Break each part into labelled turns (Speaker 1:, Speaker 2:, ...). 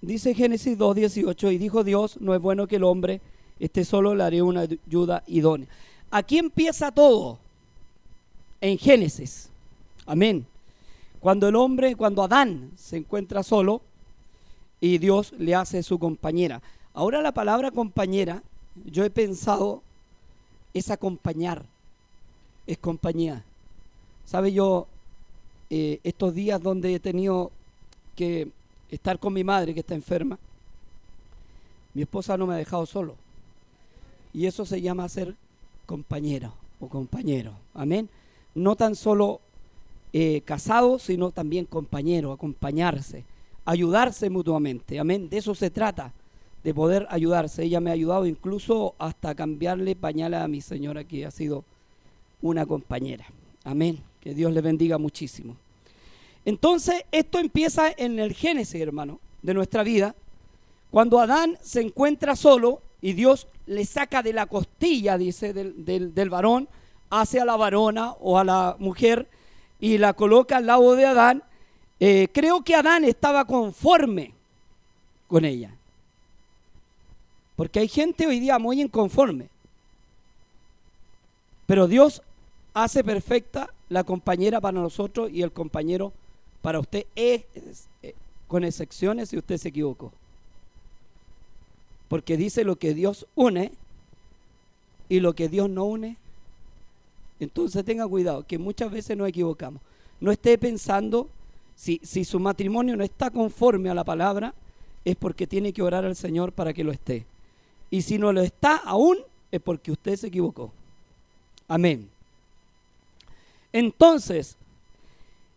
Speaker 1: dice Génesis 2.18, y dijo Dios, no es bueno que el hombre esté solo, le haré una ayuda idónea. Aquí empieza todo, en Génesis. Amén. Cuando el hombre, cuando Adán se encuentra solo y Dios le hace su compañera. Ahora la palabra compañera, yo he pensado, es acompañar, es compañía. ¿Sabe yo? Eh, estos días donde he tenido que estar con mi madre que está enferma, mi esposa no me ha dejado solo. Y eso se llama ser compañero o compañero. Amén. No tan solo eh, casado, sino también compañero, acompañarse, ayudarse mutuamente. Amén. De eso se trata, de poder ayudarse. Ella me ha ayudado incluso hasta cambiarle pañales a mi señora, que ha sido una compañera. Amén. Que Dios le bendiga muchísimo. Entonces, esto empieza en el Génesis, hermano, de nuestra vida. Cuando Adán se encuentra solo y Dios le saca de la costilla, dice, del, del, varón, hacia la varona o a la mujer y la coloca al lado de Adán. Eh, creo que Adán estaba conforme con ella. Porque hay gente hoy día muy inconforme. Pero Dios hace perfecta la compañera para nosotros y el compañero para usted, es, eh, con excepciones si usted se equivocó. Porque dice lo que Dios une y lo que Dios no une. Entonces tenga cuidado, que muchas veces nos equivocamos. No esté pensando, si, si su matrimonio no está conforme a la palabra, es porque tiene que orar al Señor para que lo esté. Y si no lo está aún, es porque usted se equivocó. Amén. Entonces,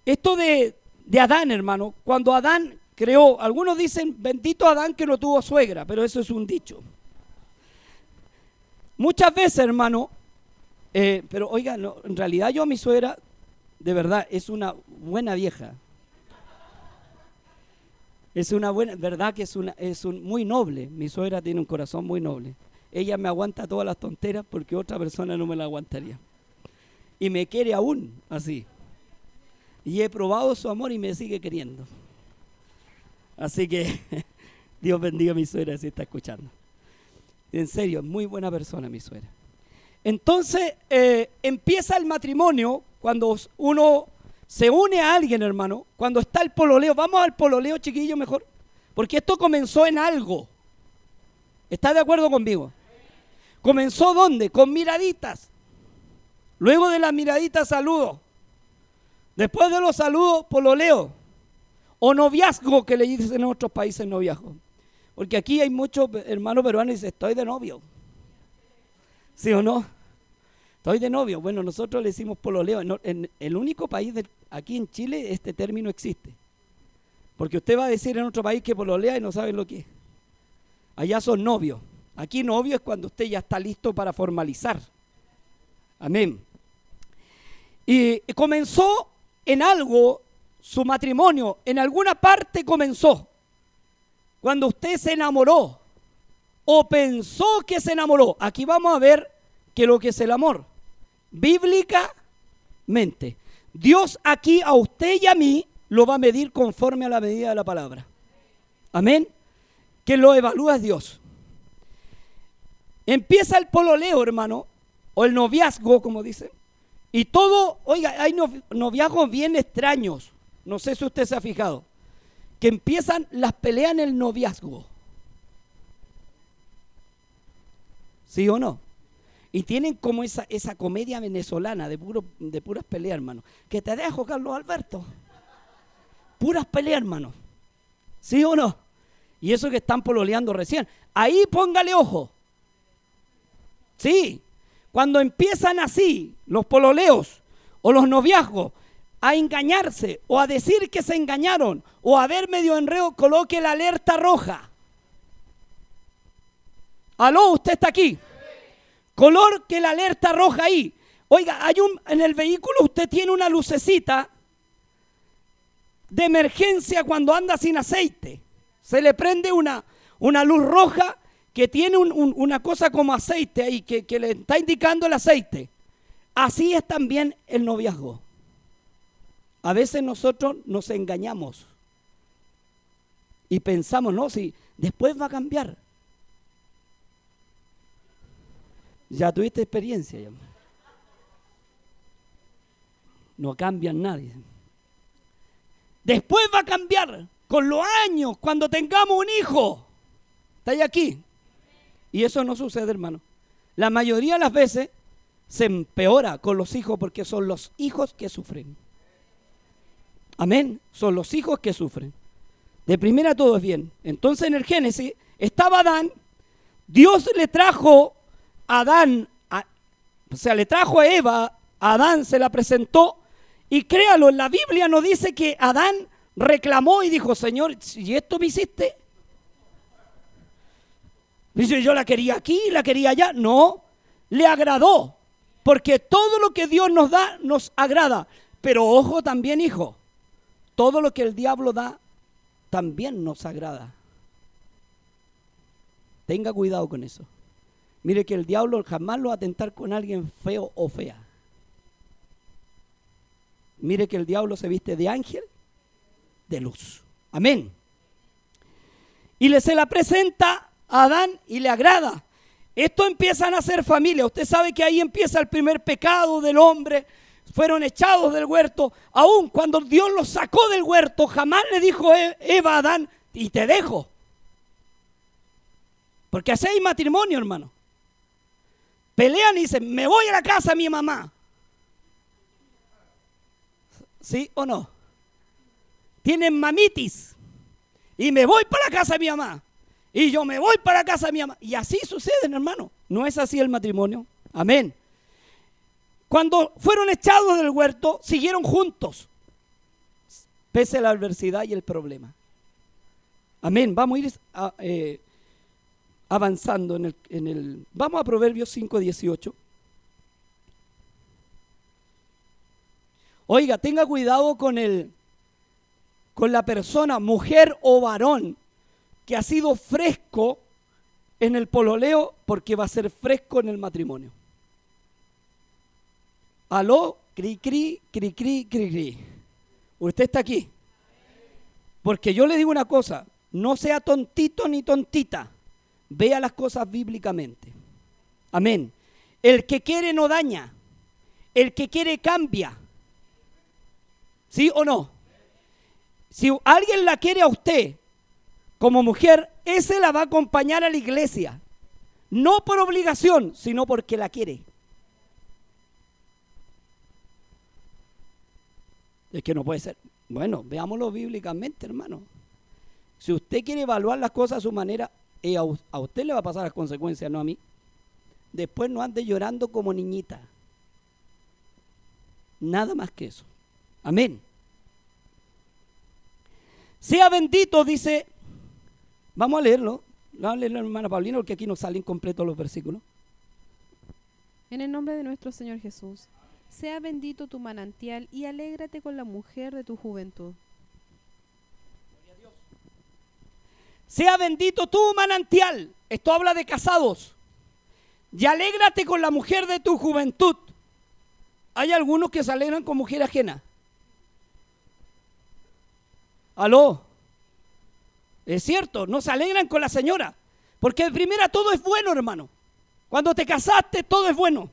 Speaker 1: esto de, de Adán, hermano, cuando Adán creó, algunos dicen, bendito Adán que no tuvo suegra, pero eso es un dicho. Muchas veces, hermano, eh, pero oiga, en realidad yo a mi suegra, de verdad, es una buena vieja. Es una buena, verdad que es una, es un, muy noble. Mi suegra tiene un corazón muy noble. Ella me aguanta todas las tonteras porque otra persona no me la aguantaría. Y me quiere aún así. Y he probado su amor y me sigue queriendo. Así que Dios bendiga a mi suegra si está escuchando. En serio, muy buena persona mi suegra. Entonces eh, empieza el matrimonio cuando uno se une a alguien, hermano, cuando está el pololeo. Vamos al pololeo, chiquillo, mejor. Porque esto comenzó en algo. ¿Está de acuerdo conmigo? ¿Comenzó dónde? Con miraditas. Luego de las miraditas, saludos. Después de los saludos, pololeo. O noviazgo, que le dicen en otros países noviazgo. Porque aquí hay muchos hermanos peruanos y dicen, estoy de novio. ¿Sí o no? Estoy de novio. Bueno, nosotros le decimos pololeo. En, el único país aquí en Chile este término existe. Porque usted va a decir en otro país que pololea y no sabe lo que es. Allá son novios. Aquí novio es cuando usted ya está listo para formalizar. Amén. Y comenzó en algo su matrimonio, en alguna parte comenzó. Cuando usted se enamoró o pensó que se enamoró. Aquí vamos a ver que lo que es el amor. Bíblicamente. Dios aquí a usted y a mí lo va a medir conforme a la medida de la palabra. Amén. Que lo evalúa Dios. Empieza el pololeo, hermano, o el noviazgo, como dicen. Y todo, oiga, hay noviazgos bien extraños. No sé si usted se ha fijado. Que empiezan las peleas en el noviazgo. ¿Sí o no? Y tienen como esa, esa comedia venezolana de, puro, de puras peleas, hermano. Que te dejo, Carlos Alberto. Puras peleas, hermano. ¿Sí o no? Y eso que están pololeando recién. Ahí póngale ojo. Sí, cuando empiezan así los pololeos o los noviazgos a engañarse o a decir que se engañaron o a ver medio enredo, coloque la alerta roja. Aló, usted está aquí. Color que la alerta roja ahí. Oiga, hay un en el vehículo usted tiene una lucecita de emergencia cuando anda sin aceite. Se le prende una, una luz roja que tiene una cosa como aceite ahí, que, le está indicando el aceite. Así es también el noviazgo. A veces nosotros nos engañamos. Y pensamos, no, si después va a cambiar. Ya tuviste experiencia. Ya. No cambian nadie. Después va a cambiar con los años, cuando tengamos un hijo. ¿Está ahí aquí? Y eso no sucede, hermano. La mayoría de las veces se empeora con los hijos porque son los hijos que sufren. Amén. Son los hijos que sufren. De primera todo es bien. Entonces en el Génesis estaba Adán. Dios le trajo a Adán, o sea, le trajo a Eva, Adán se la presentó. Y créalo, la Biblia no dice que Adán reclamó y dijo, Señor, si esto me hiciste, dice, yo la quería aquí, la quería allá. No, le agradó, porque todo lo que Dios nos da nos agrada. Pero ojo también, hijo, todo lo que el diablo da también nos agrada. Tenga cuidado con eso. Mire que el diablo jamás lo va a tentar con alguien feo o fea. Mire que el diablo se viste de ángel de luz. Amén. Y le se la presenta Adán y le agrada. Esto empiezan a ser familia. Usted sabe que ahí empieza el primer pecado del hombre. Fueron echados del huerto. Aún cuando Dios los sacó del huerto, jamás le dijo e-, Eva a Adán, y te dejo. Porque así hay matrimonio, hermano. Pelean y dicen, me voy a la casa de mi mamá. ¿Sí o no? tienen mamitis. Y me voy para la casa de mi mamá. Y yo me voy para casa mi mamá. Y así sucede, hermano. No es así el matrimonio. Amén. Cuando fueron echados del huerto, siguieron juntos. Pese a la adversidad y el problema. Amén. Vamos a ir eh, avanzando en el... Vamos a Proverbios 5, 18. Oiga, tenga cuidado con el con la persona, mujer o varón, que ha sido fresco en el pololeo porque va a ser fresco en el matrimonio. Aló, cri, cri, cri, cri, cri, cri. Usted está aquí. Porque yo le digo una cosa, no sea tontito ni tontita. Vea las cosas bíblicamente. Amén. El que quiere no daña. El que quiere cambia. ¿Sí o no? Si alguien la quiere a usted como mujer, ese la va a acompañar a la iglesia. No por obligación, sino porque la quiere. Es que no puede ser. Bueno, veámoslo bíblicamente, hermano. Si usted quiere evaluar las cosas a su manera, eh, a usted le va a pasar las consecuencias, no a mí. Después no ande llorando como niñita. Nada más que eso. Amén. Sea bendito, dice. Vamos a leerlo. Vamos a leerlo, hermana Paulina, porque aquí no salen completos los versículos.
Speaker 2: En el nombre de nuestro Señor Jesús, sea bendito tu manantial y alégrate con la mujer de tu juventud.
Speaker 1: Sea bendito tu manantial. Esto habla de casados. Y alégrate con la mujer de tu juventud. Hay algunos que se alegran con mujer ajena. Aló. Es cierto, no se alegran con la señora. Porque de primera todo es bueno, hermano. Cuando te casaste todo es bueno.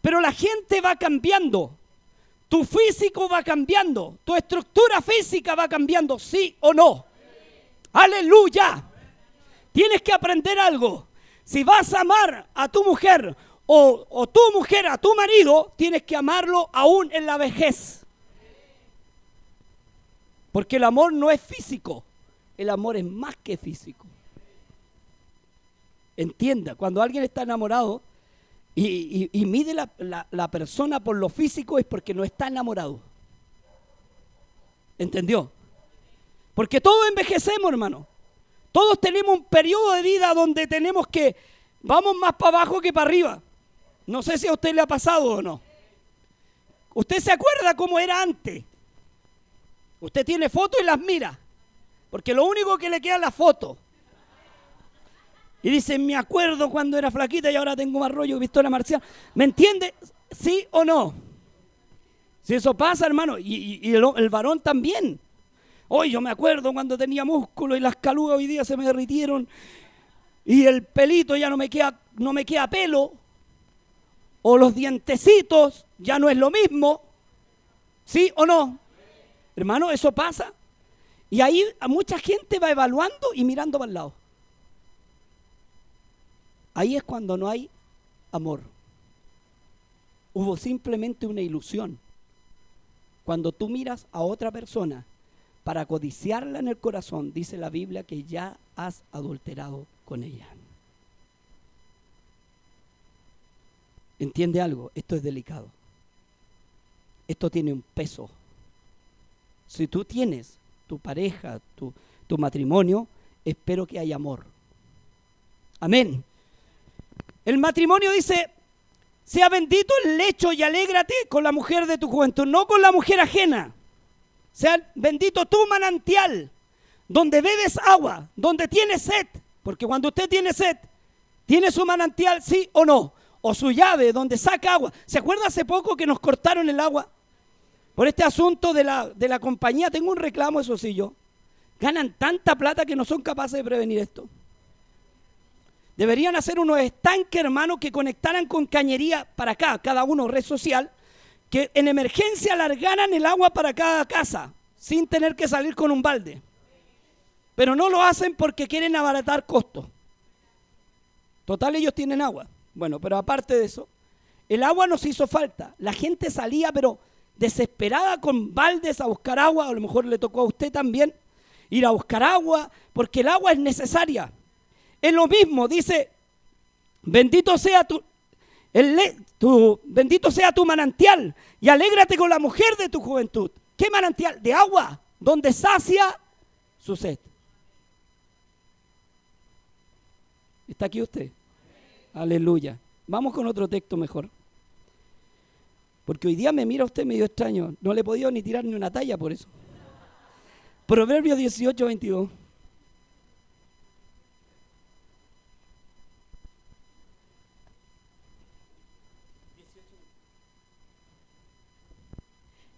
Speaker 1: Pero la gente va cambiando. Tu físico va cambiando. Tu estructura física va cambiando, sí o no. Aleluya. Tienes que aprender algo. Si vas a amar a tu mujer o, o tu mujer a tu marido, tienes que amarlo aún en la vejez. Porque el amor no es físico, el amor es más que físico. Entienda, cuando alguien está enamorado y, mide la, la persona por lo físico es porque no está enamorado. ¿Entendió? Porque todos envejecemos, hermano. Todos tenemos un periodo de vida donde tenemos que, vamos más para abajo que para arriba. No sé si a usted le ha pasado o no. ¿Usted se acuerda cómo era antes? Usted tiene fotos y las mira, porque lo único que le queda es la foto. Y dice, me acuerdo cuando era flaquita y ahora tengo más rollo que Victoria Marcial. ¿Me entiende? ¿Sí o no? Si eso pasa, hermano, y, el, el varón también. Hoy yo me acuerdo cuando tenía músculo y las calugas hoy día se me derritieron y el pelito ya no me queda, no me queda pelo. O los dientecitos ya no es lo mismo. ¿Sí o no? Hermano, eso pasa. Y ahí mucha gente va evaluando y mirando para el lado. Ahí es cuando no hay amor. Hubo simplemente una ilusión. Cuando tú miras a otra persona para codiciarla en el corazón, dice la Biblia que ya has adulterado con ella. ¿Entiende algo? Esto es delicado. Esto tiene un peso. Si tú tienes tu pareja, tu, tu matrimonio, espero que haya amor. Amén. El matrimonio dice, sea bendito el lecho y alégrate con la mujer de tu juventud, no con la mujer ajena. Sea bendito tu manantial, donde bebes agua, donde tienes sed. Porque cuando usted tiene sed, ¿tiene su manantial, sí o no? O su llave, donde saca agua. ¿Se acuerda hace poco que nos cortaron el agua? Por este asunto de la, de la compañía, tengo un reclamo, eso sí yo. Ganan tanta plata que no son capaces de prevenir esto. Deberían hacer unos estanques, hermanos, que conectaran con cañería para acá, cada uno red social, que en emergencia largaran el agua para cada casa, sin tener que salir con un balde. Pero no lo hacen porque quieren abaratar costos. Total, ellos tienen agua. Bueno, pero aparte de eso, el agua nos hizo falta. La gente salía, pero desesperada con baldes a buscar agua, a lo mejor le tocó a usted también ir a buscar agua, porque el agua es necesaria. Es lo mismo, dice, bendito sea tu, tu, bendito sea tu manantial y alégrate con la mujer de tu juventud. ¿Qué manantial? De agua, donde sacia su sed. ¿Está aquí usted? Aleluya. Vamos con otro texto mejor. Porque hoy día me mira usted medio extraño. No le he podido ni tirar ni una talla por eso. Proverbios 18, 22.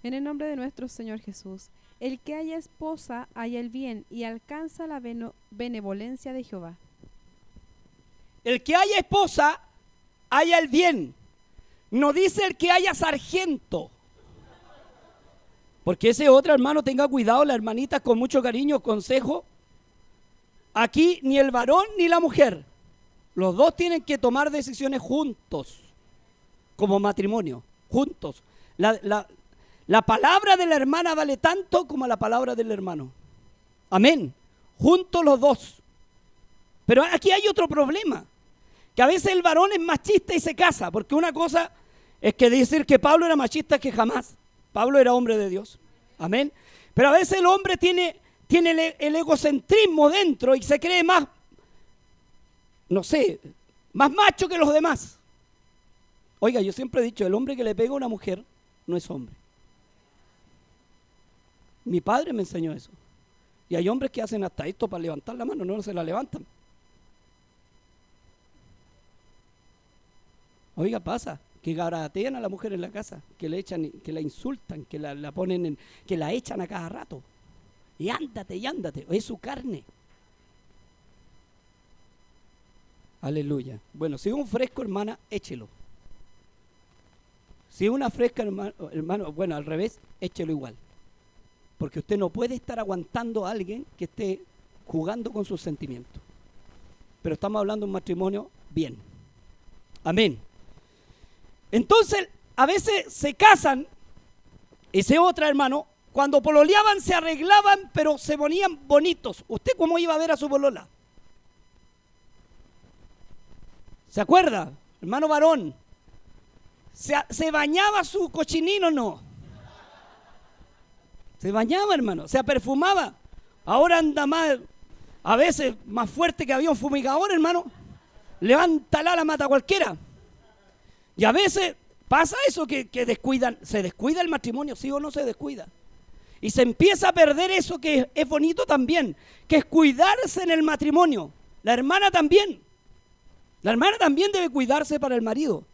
Speaker 2: En el nombre de nuestro Señor Jesús, el que haya esposa haya el bien y alcanza la benevolencia de Jehová.
Speaker 1: El que haya esposa haya el bien. No dice el que haya sargento. Porque ese otro hermano tenga cuidado, la hermanita con mucho cariño, consejo. Aquí ni el varón ni la mujer. Los dos tienen que tomar decisiones juntos, como matrimonio, juntos. La, la, la palabra de la hermana vale tanto como la palabra del hermano. Amén. Juntos los dos. Pero aquí hay otro problema. Que a veces el varón es machista y se casa. Porque una cosa es que decir que Pablo era machista que jamás. Pablo era hombre de Dios. Amén. Pero a veces el hombre tiene, tiene el, el egocentrismo dentro y se cree más, no sé, más macho que los demás. Oiga, yo siempre he dicho, el hombre que le pega a una mujer no es hombre. Mi padre me enseñó eso. Y hay hombres que hacen hasta esto para levantar la mano, no se la levantan. Oiga, pasa que garatean a la mujer en la casa, que le echan, que la insultan, que la, ponen en, que la echan a cada rato. Y ándate, y ándate, es su carne. Aleluya. Bueno, si es un fresco, hermana, échelo. Si es una fresca, hermano, hermano, bueno, al revés, échelo igual. Porque usted no puede estar aguantando a alguien que esté jugando con sus sentimientos. Pero estamos hablando de un matrimonio bien. Amén. Entonces, a veces se casan, ese otro hermano, cuando pololeaban se arreglaban, pero se ponían bonitos. ¿Usted cómo iba a ver a su polola? ¿Se acuerda? Hermano varón. ¿Se, bañaba su cochinino o no? Se bañaba, hermano, se perfumaba. Ahora anda más, a veces más fuerte que había un fumigador, hermano. Levanta la mata cualquiera. Y a veces pasa eso que, descuidan, se descuida el matrimonio, sí o no se descuida. Y se empieza a perder eso que es bonito también, que es cuidarse en el matrimonio. La hermana también. La hermana también debe cuidarse para el marido.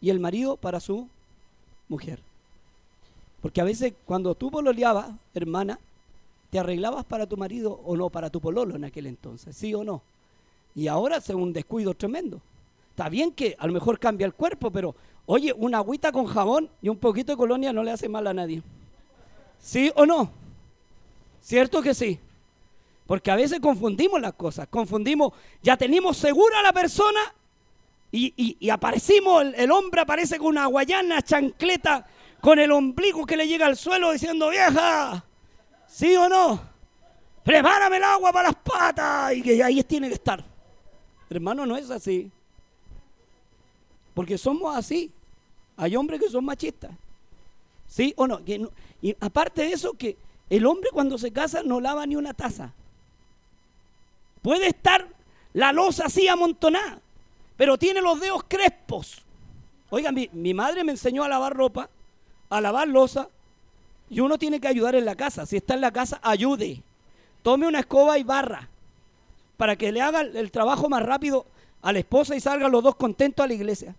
Speaker 1: Y el marido para su mujer. Porque a veces cuando tú pololeabas, hermana, ¿te arreglabas para tu marido o no, para tu pololo en aquel entonces? ¿Sí o no? Y ahora es un descuido tremendo. Está bien que a lo mejor cambia el cuerpo, pero oye, una agüita con jabón y un poquito de colonia no le hace mal a nadie. ¿Sí o no? ¿Cierto que sí? Porque a veces confundimos las cosas, confundimos, ya tenemos segura a la persona y, aparecimos, el, el, hombre aparece con una guayana, chancleta, con el ombligo que le llega al suelo diciendo, vieja, ¿sí o no? Prepárame el agua para las patas y que ahí tiene que estar. Hermano, no es así. Porque somos así. Hay hombres que son machistas. ¿Sí o no? Y aparte de eso, que el hombre cuando se casa no lava ni una taza. Puede estar la losa así amontonada, pero tiene los dedos crespos. Oigan, mi, mi madre me enseñó a lavar ropa, a lavar losa, y uno tiene que ayudar en la casa. Si está en la casa, ayude. Tome una escoba y barra para que le haga el trabajo más rápido a la esposa y salgan los dos contentos a la iglesia.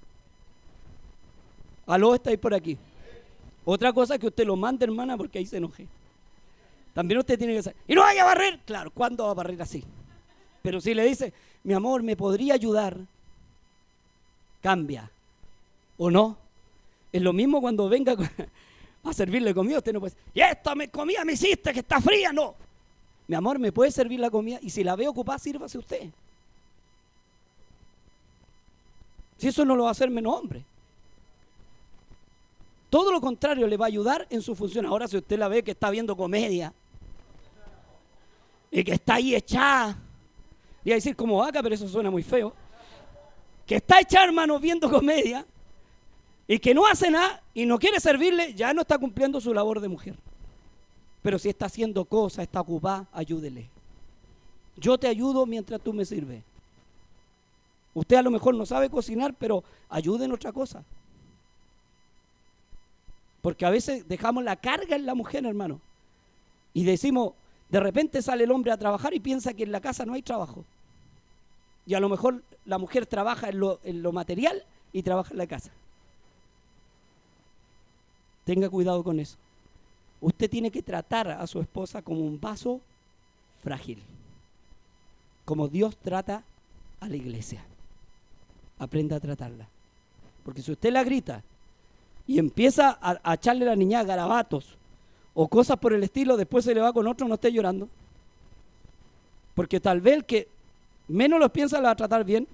Speaker 1: Aló, estáis por aquí. Otra cosa que usted lo mande, hermana, porque ahí se enoje. También usted tiene que saber. Y no vaya a barrer. Claro, ¿cuándo va a barrer así? Pero si le dice, mi amor, ¿me podría ayudar? Cambia. ¿O no? Es lo mismo cuando venga a servirle comida. Usted no puede decir, y esta comida me hiciste que está fría. No. Mi amor, ¿me puede servir la comida? Y si la ve ocupada, sírvase usted. Si eso no lo va a hacer menos hombre. Todo lo contrario, le va a ayudar en su función. Ahora, si usted la ve que está viendo comedia y que está ahí echada Voy a decir como vaca, pero eso suena muy feo. Que está echar hermano, viendo comedia y que no hace nada y no quiere servirle, ya no está cumpliendo su labor de mujer. Pero si está haciendo cosas, está ocupada, ayúdele. Yo te ayudo mientras tú me sirves. Usted a lo mejor no sabe cocinar, pero ayude en otra cosa. Porque a veces dejamos la carga en la mujer, hermano. Y decimos, de repente sale el hombre a trabajar y piensa que en la casa no hay trabajo. Y a lo mejor la mujer trabaja en lo, material y trabaja en la casa. Tenga cuidado con eso. Usted tiene que tratar a su esposa como un vaso frágil, como Dios trata a la iglesia. Aprenda a tratarla. Porque si usted la grita y empieza a, echarle a la niña garabatos o cosas por el estilo, después se le va con otro, no esté llorando. Porque tal vez el que menos los piensa la va a tratar bien.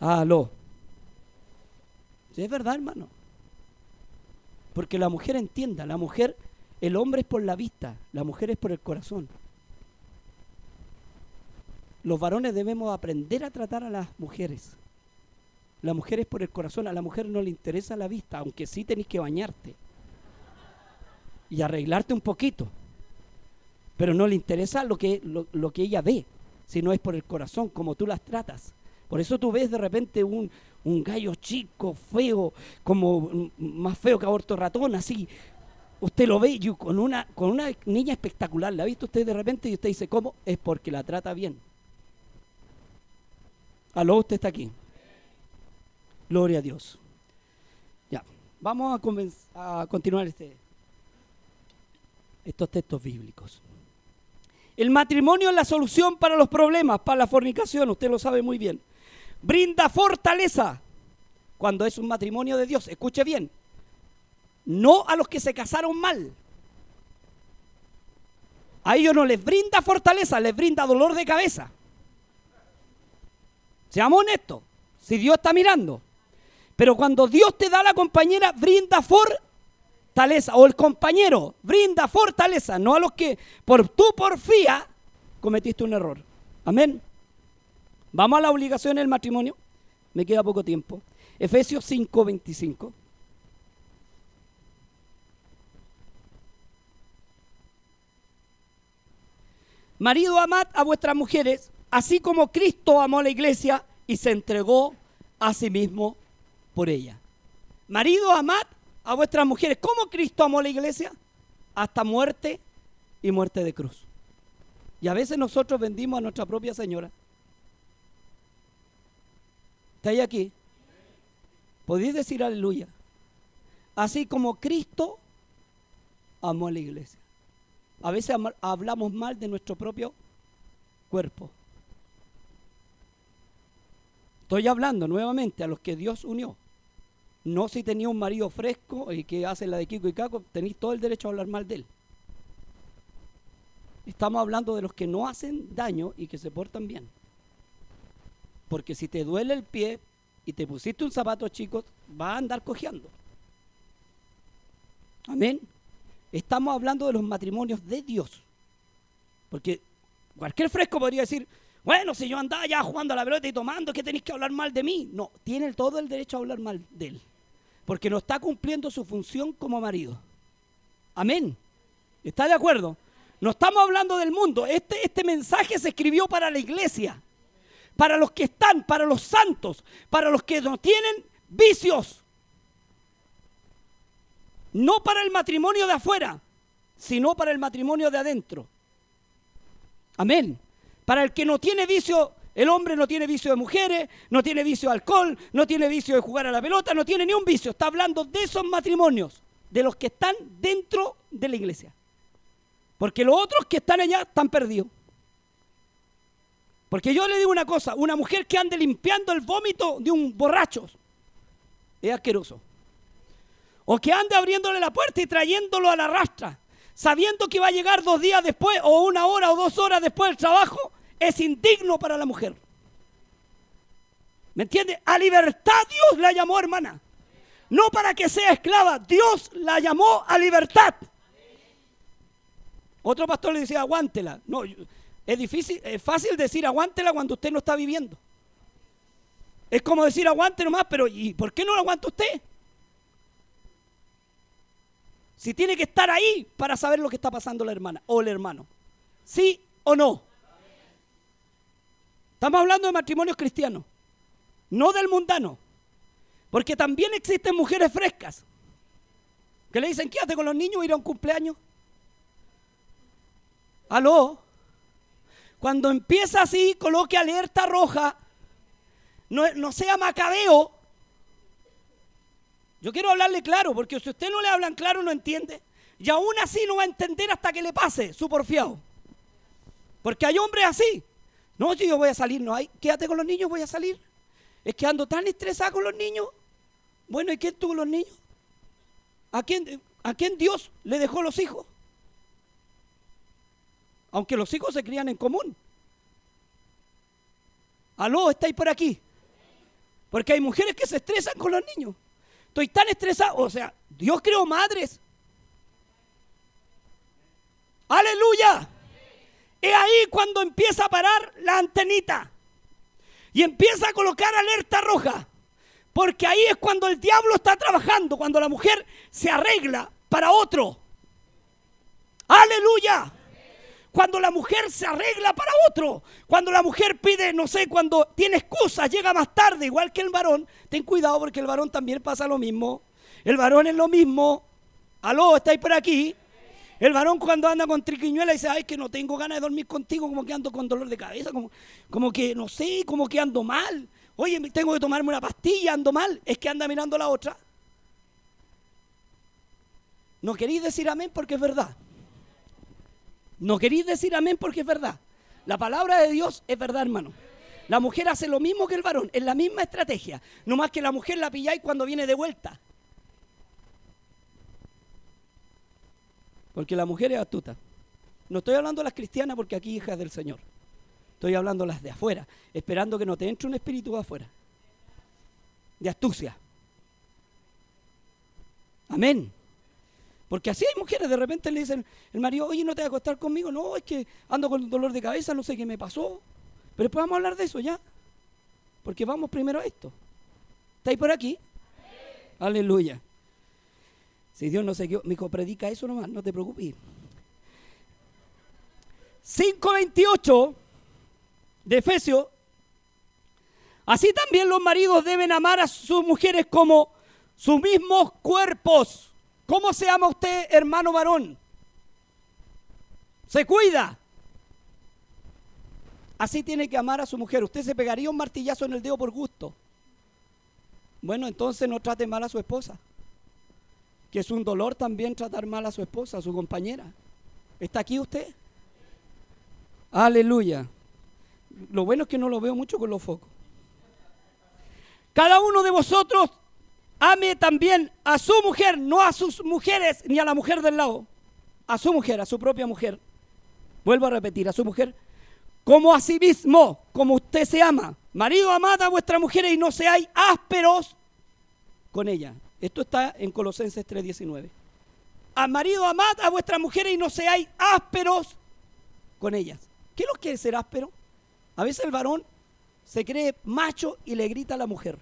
Speaker 1: Aló. Sí, es verdad, hermano. Porque la mujer entienda, la mujer, el hombre es por la vista, la mujer es por el corazón. Los varones debemos aprender a tratar a las mujeres. La mujer es por el corazón, a la mujer no le interesa la vista, aunque sí tenés que bañarte y arreglarte un poquito pero no le interesa lo que, lo, que ella ve, sino es por el corazón, como tú las tratas. Por eso tú ves de repente un, gallo chico, feo, como más feo que aborto ratón, así. Usted lo ve con una, con una niña espectacular, la ha visto usted de repente y usted dice, ¿cómo? Es porque la trata bien. Aló, usted está aquí. Gloria a Dios. Ya, vamos a, continuar este, estos textos bíblicos. El matrimonio es la solución para los problemas, para la fornicación, usted lo sabe muy bien. Brinda fortaleza cuando es un matrimonio de Dios. Escuche bien. No a los que se casaron mal. A ellos no les brinda fortaleza, les brinda dolor de cabeza. Seamos honestos. Si Dios está mirando. Pero cuando Dios te da la compañera, brinda fortaleza o el compañero brinda fortaleza, no a los que por tu porfía cometiste un error. Amén. Vamos a la obligación del matrimonio. Me queda poco tiempo. Efesios 5, 25. Marido, amad a vuestras mujeres, así como Cristo amó a la iglesia y se entregó a sí mismo por ella. Marido, amad a vuestras mujeres. ¿Cómo Cristo amó a la iglesia? Hasta muerte y muerte de cruz. Y a veces nosotros vendimos a nuestra propia señora. ¿Estáis aquí? Podéis decir aleluya. Así como Cristo amó a la iglesia. A veces hablamos mal de nuestro propio cuerpo. Estoy hablando nuevamente a los que Dios unió. No si tenía un marido fresco y que hace la de Kiko y Caco, tenéis todo el derecho a hablar mal de él. Estamos hablando de los que no hacen daño y que se portan bien. Porque si te duele el pie y te pusiste un zapato chico, vas a andar cojeando. Amén. Estamos hablando de los matrimonios de Dios. Porque cualquier fresco podría decir, bueno, si yo andaba ya jugando a la pelota y tomando, ¿qué tenéis que hablar mal de mí? No, tiene todo el derecho a hablar mal de él. Porque no está cumpliendo su función como marido. Amén. ¿Está de acuerdo? No estamos hablando del mundo. Este, este mensaje se escribió para la iglesia. Para los que están, para los santos, para los que no tienen vicios. No para el matrimonio de afuera, sino para el matrimonio de adentro. Amén. Para el que no tiene vicio, el hombre no tiene vicio de mujeres, no tiene vicio de alcohol, no tiene vicio de jugar a la pelota, no tiene ni un vicio. Está hablando de esos matrimonios, de los que están dentro de la iglesia. Porque los otros que están allá están perdidos. Porque yo le digo una cosa, una mujer que ande limpiando el vómito de un borracho es asqueroso. O que ande abriéndole la puerta y trayéndolo a la rastra, sabiendo que va a llegar dos días después, o una hora o dos horas después del trabajo, es indigno para la mujer. ¿Me entiende? A libertad Dios la llamó hermana. No para que sea esclava, Dios la llamó a libertad. Otro pastor le decía, aguántela. No, es difícil, es fácil decir aguántela cuando usted no está viviendo. Es como decir aguante nomás, pero ¿y por qué no lo aguanta usted? Si tiene que estar ahí para saber lo que está pasando la hermana o el hermano. ¿Sí o no? Estamos hablando de matrimonios cristianos, no del mundano. Porque también existen mujeres frescas que le dicen, quédate con los niños ir a un cumpleaños. Aló. Cuando empieza así, coloque alerta roja. No, no sea macabeo. Yo quiero hablarle claro, porque si usted no le hablan claro, no entiende. Y aún así no va a entender hasta que le pase su porfiado. Porque hay hombres así. No, yo voy a salir, no hay. Quédate con los niños, voy a salir. Es que ando tan estresada con los niños. Bueno, ¿y quién tuvo los niños? ¿A quién, ¿A quién Dios le dejó los hijos? Aunque los hijos se crían en común. Aló, estáis por aquí. Porque hay mujeres que se estresan con los niños. Estoy tan estresado. O sea, Dios creó madres. Aleluya. Es ahí cuando empieza a parar la antenita. Y empieza a colocar alerta roja. Porque ahí es cuando el diablo está trabajando. Cuando la mujer se arregla para otro. Aleluya. Cuando la mujer se arregla para otro, cuando la mujer pide, no sé, cuando tiene excusas, llega más tarde, igual que el varón, ten cuidado porque el varón también pasa lo mismo. El varón es lo mismo. Aló, ¿estáis por aquí? El varón cuando anda con triquiñuela dice, ay, que no tengo ganas de dormir contigo, como que ando con dolor de cabeza, como, como que, no sé, como que ando mal. Oye, tengo que tomarme una pastilla, ando mal. Es que anda mirando la otra. No queréis decir amén porque es verdad. No queréis decir amén porque es verdad. La palabra de Dios es verdad, hermano. La mujer hace lo mismo que el varón, es la misma estrategia. No más que la mujer la pilláis cuando viene de vuelta. Porque la mujer es astuta. No estoy hablando de las cristianas porque aquí hijas del Señor. Estoy hablando de las de afuera, esperando que no te entre un espíritu de afuera. De astucia. Amén. Porque así hay mujeres, de repente le dicen, el marido, oye, no te vas a acostar conmigo. No, es que ando con dolor de cabeza, no sé qué me pasó. Pero después vamos a hablar de eso ya. Porque vamos primero a esto. ¿Estáis por aquí? Aleluya. Si Dios no se quedó, me dijo, predica eso nomás, no te preocupes. 5.28 de Efesios. Así también los maridos deben amar a sus mujeres como sus mismos cuerpos. ¿Cómo se ama usted, hermano varón? Se cuida. Así tiene que amar a su mujer. Usted se pegaría un martillazo en el dedo por gusto. Bueno, entonces no trate mal a su esposa. Que es un dolor también tratar mal a su esposa, a su compañera. ¿Está aquí usted? Aleluya. Lo bueno es que no lo veo mucho con los focos. Cada uno de vosotros ame también a su mujer, no a sus mujeres ni a la mujer del lado. A su mujer, a su propia mujer. Vuelvo a repetir, a su mujer. Como a sí mismo, como usted se ama. Marido, amad a vuestra mujer y no seáis ásperos con ella. Esto está en Colosenses 3:19. A marido, amad a vuestra mujer y no seáis ásperos con ellas. ¿Qué es lo que es ser áspero? A veces el varón se cree macho y le grita a la mujer.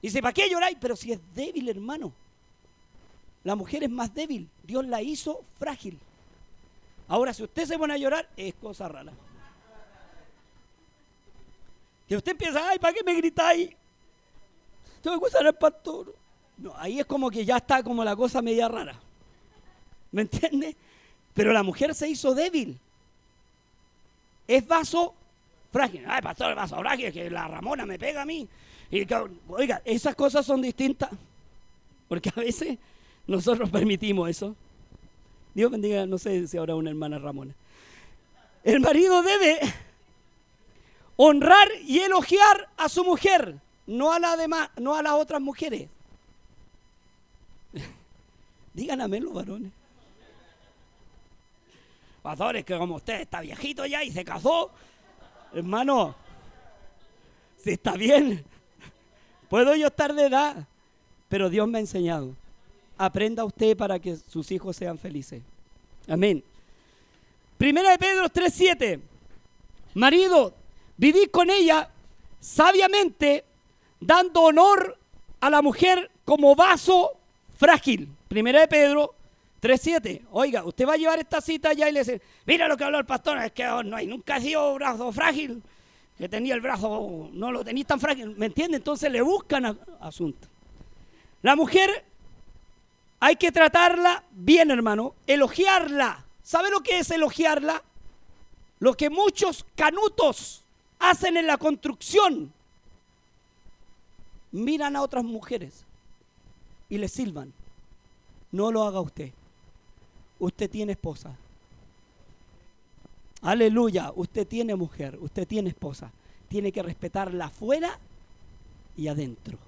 Speaker 1: Y dice, ¿para qué lloráis? Pero si es débil, hermano. La mujer es más débil. Dios la hizo frágil. Ahora, si usted se pone a llorar, es cosa rara. Que usted piensa, ay, ¿para qué me gritáis? Tengo que gustar al pastor. No, ahí es como que ya está como la cosa media rara. ¿Me entiende? Pero la mujer se hizo débil. Es vaso frágil. Ay, pastor, vaso frágil, que la Ramona me pega a mí. Y oiga, esas cosas son distintas. Porque a veces nosotros permitimos eso. Dios bendiga, no sé si habrá una hermana Ramona. El marido debe honrar y elogiar a su mujer, no a, la demás, no a las otras mujeres. Digan amén los varones. Pastores, que como usted está viejito ya y se casó, hermano, si está bien, puedo yo estar de edad, pero Dios me ha enseñado. Aprenda usted para que sus hijos sean felices. Amén. Primera de Pedro 3:7. Marido, vivid con ella sabiamente, dando honor a la mujer como vaso frágil. Primera de Pedro 3.7. Oiga, usted va a llevar esta cita allá y le dice, mira lo que habló el pastor, es que no hay, nunca ha sido brazo frágil, que tenía el brazo, no lo tenía tan frágil, ¿me entiende? Entonces le buscan asunto. La mujer hay que tratarla bien, hermano, elogiarla. ¿Sabe lo que es elogiarla? Lo que muchos canutos hacen en la construcción. Miran a otras mujeres y les silban. No lo haga usted. Usted tiene esposa. Aleluya, usted tiene mujer, usted tiene esposa. Tiene que respetarla afuera y adentro.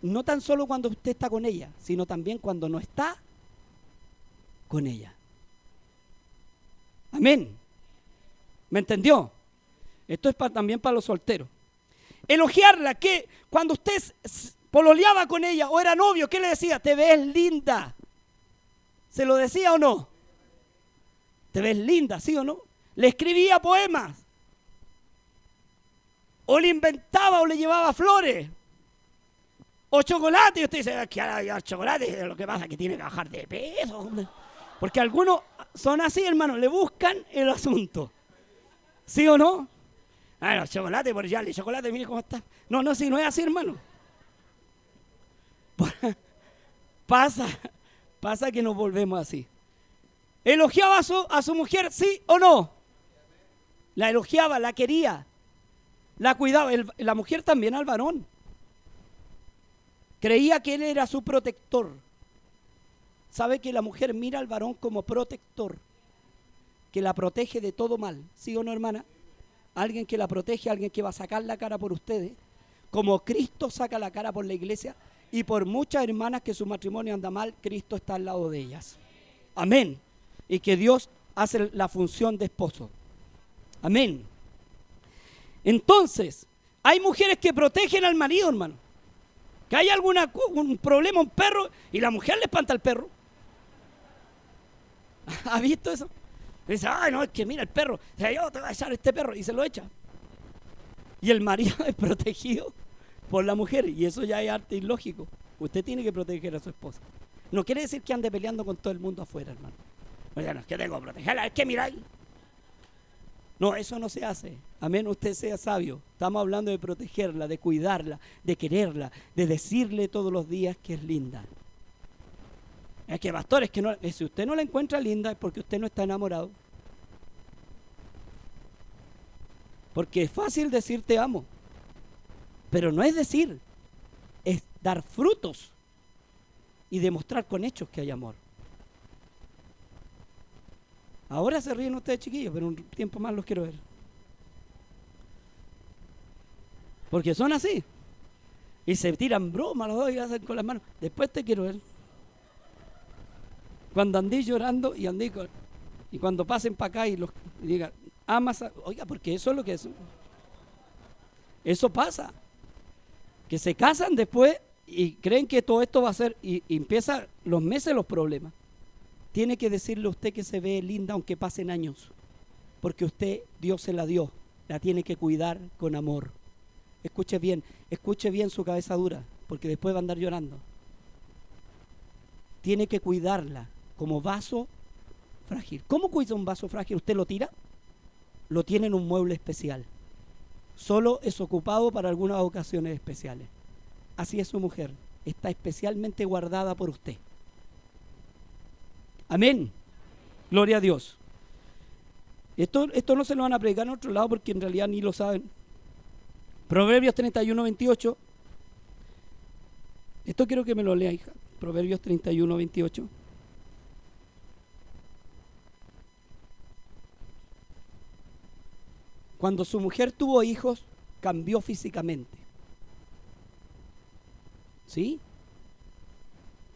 Speaker 1: No tan solo cuando usted está con ella, sino también cuando no está con ella. Amén. ¿Me entendió? Esto es también para los solteros. Elogiarla, que cuando usted pololeaba con ella o era novio, ¿qué le decía? Te ves linda. ¿Se lo decía o no? Te ves linda, ¿sí o no? Le escribía poemas. O le inventaba o le llevaba flores. O chocolate. Y usted dice, que ahora chocolate, lo que pasa es que tiene que bajar de peso. Porque algunos son así, hermano, le buscan el asunto. ¿Sí o no? Ah, chocolate, por el chocolate, mire cómo está. No, no, sí, no es así, hermano. Pasa, pasa que nos volvemos así. ¿Elogiaba a su, a su mujer, sí o no? La elogiaba, la quería, la cuidaba. la mujer también al varón. Creía que él era su protector. ¿Sabe que la mujer mira al varón como protector? Que la protege de todo mal. ¿Sí o no, hermana? Alguien que la protege, alguien que va a sacar la cara por ustedes. Como Cristo saca la cara por la iglesia, y por muchas hermanas que su matrimonio anda mal, Cristo está al lado de ellas. Amén. Y que Dios hace la función de esposo. Amén. Entonces, hay mujeres que protegen al marido, hermano. Que hay alguna, un problema, un perro, y la mujer le espanta al perro. ¿Ha visto eso? Dice, ay, no, es que mira el perro. Yo te voy a echar este perro. Y se lo echa. Y el marido es protegido por la mujer. Y eso ya es arte ilógico. Usted tiene que proteger a su esposa. No quiere decir que ande peleando con todo el mundo afuera, hermano. no es que tengo que protegerla, es que miráis. No, eso no se hace. A menos usted sea sabio. Estamos hablando de protegerla, de cuidarla, de quererla, de decirle todos los días que es linda. Es que, pastor, es que no, si usted no la encuentra linda es porque usted no está enamorado. Porque es fácil decir te amo. Pero no es decir, es dar frutos y demostrar con hechos que hay amor. Ahora se ríen ustedes chiquillos, pero un tiempo más los quiero ver. Porque son así. Y se tiran bromas los dos y hacen con las manos. Después te quiero ver. Cuando andí llorando y andí con... Y cuando pasen para acá y los digan, amas a... Oiga, porque eso es lo que es. Eso pasa. Que se casan después y creen que todo esto va a ser... Y, y empiezan los meses los problemas. Tiene que decirle usted que se ve linda aunque pasen años. Porque usted, Dios se la dio. La tiene que cuidar con amor. Escuche bien, escuche bien su cabeza dura, porque después va a andar llorando. Tiene que cuidarla como vaso frágil. ¿Cómo cuida un vaso frágil? ¿Usted lo tira? Lo tiene en un mueble especial. Solo es ocupado para algunas ocasiones especiales. Así es su mujer. Está especialmente guardada por usted. Amén. Gloria a Dios. Esto, esto no se lo van a predicar en otro lado porque en realidad ni lo saben. Proverbios 31, 28. Esto quiero que me lo lea, hija. Proverbios 31, 28. Cuando su mujer tuvo hijos, cambió físicamente. ¿Sí?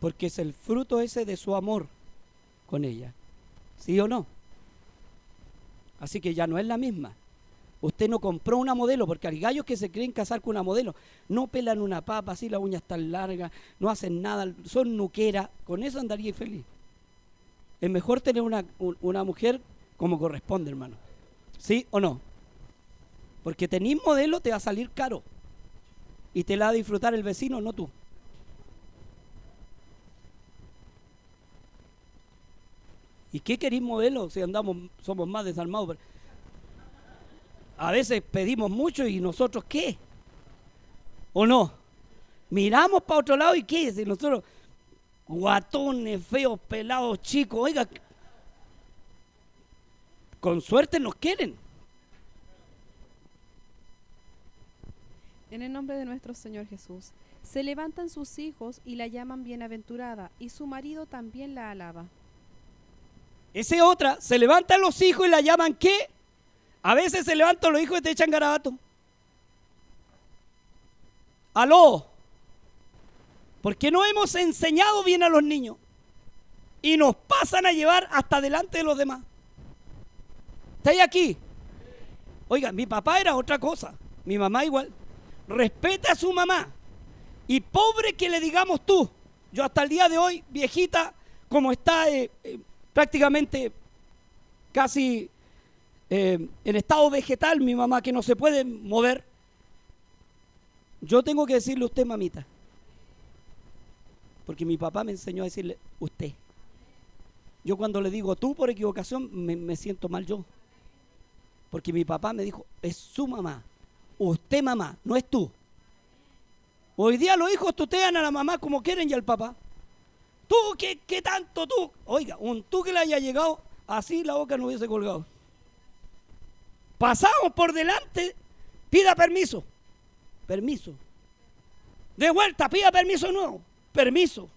Speaker 1: Porque es el fruto ese de su amor con ella. ¿Sí o no? Así que ya no es la misma. Usted no compró una modelo, porque hay gallos que se creen casar con una modelo. No pelan una papa, así las uñas tan largas, no hacen nada, son nuqueras. Con eso andaría feliz. Es mejor tener una, una mujer como corresponde, hermano. ¿Sí o no? Porque tener modelo te va a salir caro. Y te la va a disfrutar el vecino, no tú. ¿Y qué queréis modelo si andamos, somos más desarmados? A veces pedimos mucho y nosotros qué? ¿O no? Miramos para otro lado y qué? Si nosotros, guatones, feos, pelados, chicos, oiga, con suerte nos quieren.
Speaker 2: En el nombre de nuestro Señor Jesús, se levantan sus hijos y la llaman bienaventurada, y su marido también la alaba.
Speaker 1: Ese otra, se levantan los hijos y la llaman qué? A veces se levantan los hijos y te echan garabato. Aló. Porque no hemos enseñado bien a los niños. Y nos pasan a llevar hasta delante de los demás. ¿Estáis aquí? Oiga, mi papá era otra cosa. Mi mamá igual. Respeta a su mamá. Y pobre que le digamos tú. Yo hasta el día de hoy, viejita, como está eh, eh, prácticamente casi eh, en estado vegetal, mi mamá que no se puede mover, yo tengo que decirle usted, mamita. Porque mi papá me enseñó a decirle usted. Yo cuando le digo tú por equivocación, me siento mal yo. Porque mi papá me dijo, es su mamá. Usted mamá, no es tú. Hoy día los hijos tutean a la mamá como quieren y al papá. Tú, ¿qué, qué tanto tú? Oiga, un tú que le haya llegado, así la boca no hubiese colgado. Pasamos por delante, pida permiso. Permiso. De vuelta, pida permiso nuevo. Permiso.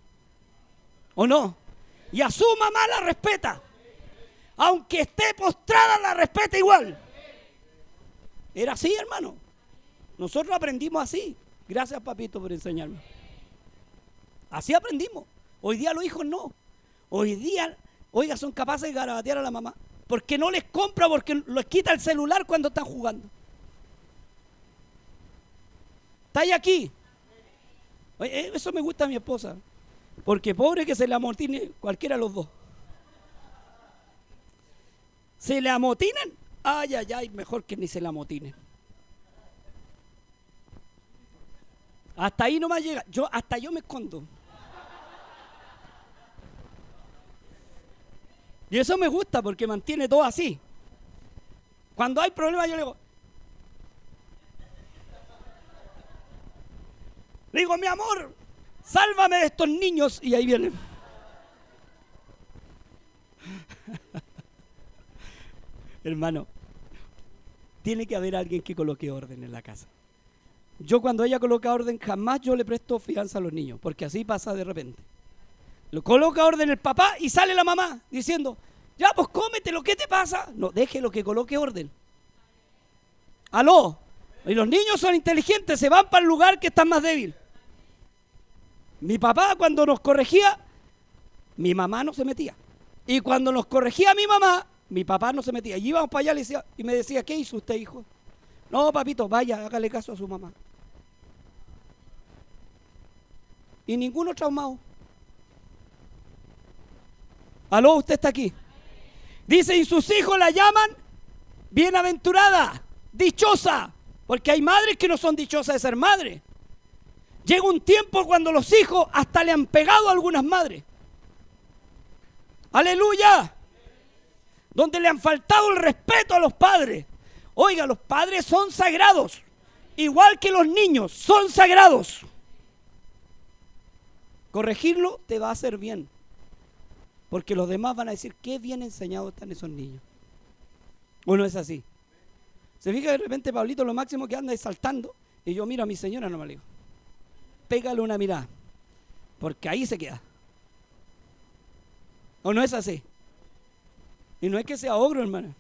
Speaker 1: ¿O no? Y a su mamá la respeta. Aunque esté postrada, la respeta igual. Era así, hermano. Nosotros aprendimos así. Gracias, papito, por enseñarme. Así aprendimos. Hoy día los hijos no. Hoy día, oiga, son capaces de garabatear a la mamá. Porque no les compra, porque les quita el celular cuando están jugando. ¿Está ahí aquí? Oye, eso me gusta a mi esposa. Porque pobre que se le amotine cualquiera de los dos. ¿Se le amotinan? Ay, ay, ay, mejor que ni se le amotinen. Hasta ahí no me llega. Yo, hasta yo me escondo. Y eso me gusta porque mantiene todo así. Cuando hay problemas yo le digo, le digo, mi amor, sálvame de estos niños y ahí vienen. Hermano, tiene que haber alguien que coloque orden en la casa. Yo cuando ella coloca orden jamás yo le presto fianza a los niños, porque así pasa de repente. Lo coloca orden el papá y sale la mamá diciendo, ya pues cómete lo que te pasa. No, déjelo que coloque orden. Aló. Y los niños son inteligentes, se van para el lugar que está más débil. Mi papá cuando nos corregía, mi mamá no se metía. Y cuando nos corregía mi mamá, mi papá no se metía. Y íbamos para allá y me decía, ¿qué hizo usted, hijo? No, papito, vaya, hágale caso a su mamá. Y ninguno traumado. Aló, usted está aquí. Dice, y sus hijos la llaman bienaventurada, dichosa, porque hay madres que no son dichosas de ser madre. Llega un tiempo cuando los hijos hasta le han pegado a algunas madres. Aleluya. Donde le han faltado el respeto a los padres. Oiga, los padres son sagrados. Igual que los niños, son sagrados. Corregirlo te va a hacer bien. Porque los demás van a decir, qué bien enseñados están esos niños. ¿O no es así? Se fija de repente Pablito lo máximo que anda es saltando. Y yo miro a mi señora, no me digo. Pégale una mirada. Porque ahí se queda. ¿O no es así? Y no es que sea ogro, hermano.